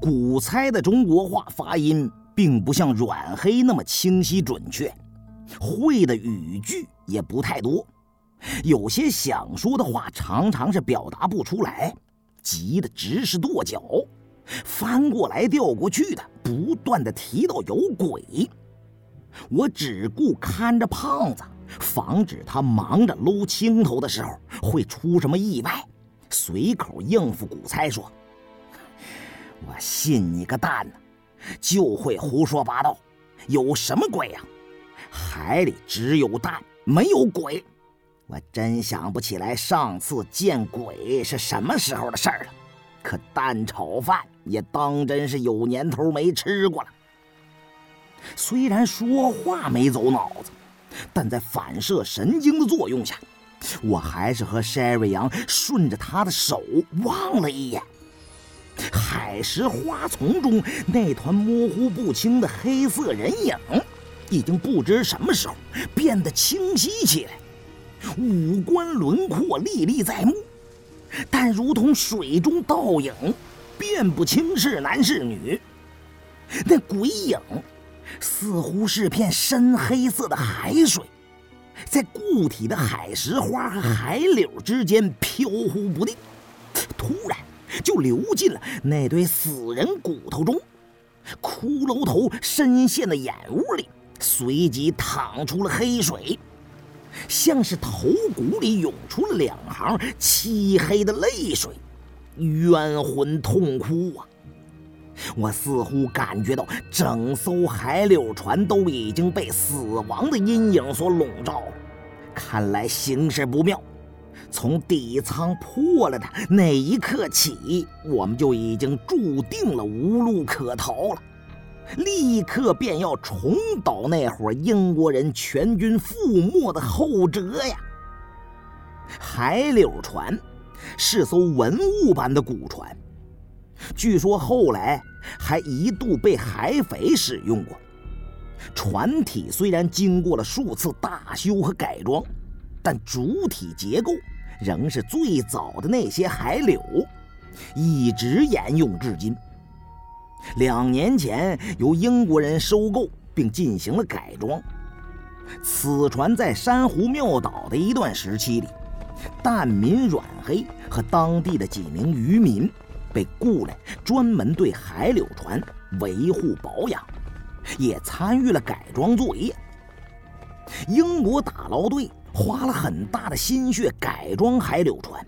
古猜的中国话发音并不像阮黑那么清晰准确，会的语句也不太多，有些想说的话常常是表达不出来，急得直是跺脚，翻过来调过去的，不断的提到有鬼。我只顾看着胖子，防止他忙着搂青头的时候会出什么意外，随口应付古猜说。我信你个蛋呢！就会胡说八道，有什么鬼呀？海里只有蛋，没有鬼。我真想不起来上次见鬼是什么时候的事儿了。可蛋炒饭也当真是有年头没吃过了。虽然说话没走脑子，但在反射神经的作用下，我还是和 Sherry 杨顺着他的手望了一眼。海石花丛中那团模糊不清的黑色人影，已经不知什么时候变得清晰起来，五官轮廓历历在目，但如同水中倒影，辨不清是男是女。那鬼影似乎是片深黑色的海水，在固体的海石花和海柳之间飘忽不定，突然。就流进了那堆死人骨头中，骷髅头深陷的眼窝里，随即淌出了黑水，像是头骨里涌出两行漆黑的泪水，冤魂痛哭啊！我似乎感觉到整艘海柳船都已经被死亡的阴影所笼罩，看来形势不妙。从底舱破了的那一刻起，我们就已经注定了无路可逃了，立刻便要重蹈那伙英国人全军覆没的后辙呀！海柳船是艘文物般的古船，据说后来还一度被海匪使用过。船体虽然经过了数次大修和改装，但主体结构。仍是最早的那些海柳，一直沿用至今。两年前由英国人收购并进行了改装。此船在珊瑚庙岛的一段时期里，蛋民阮黑和当地的几名渔民被雇来，专门对海柳船维护保养，也参与了改装作业。英国打捞队。花了很大的心血改装海柳船，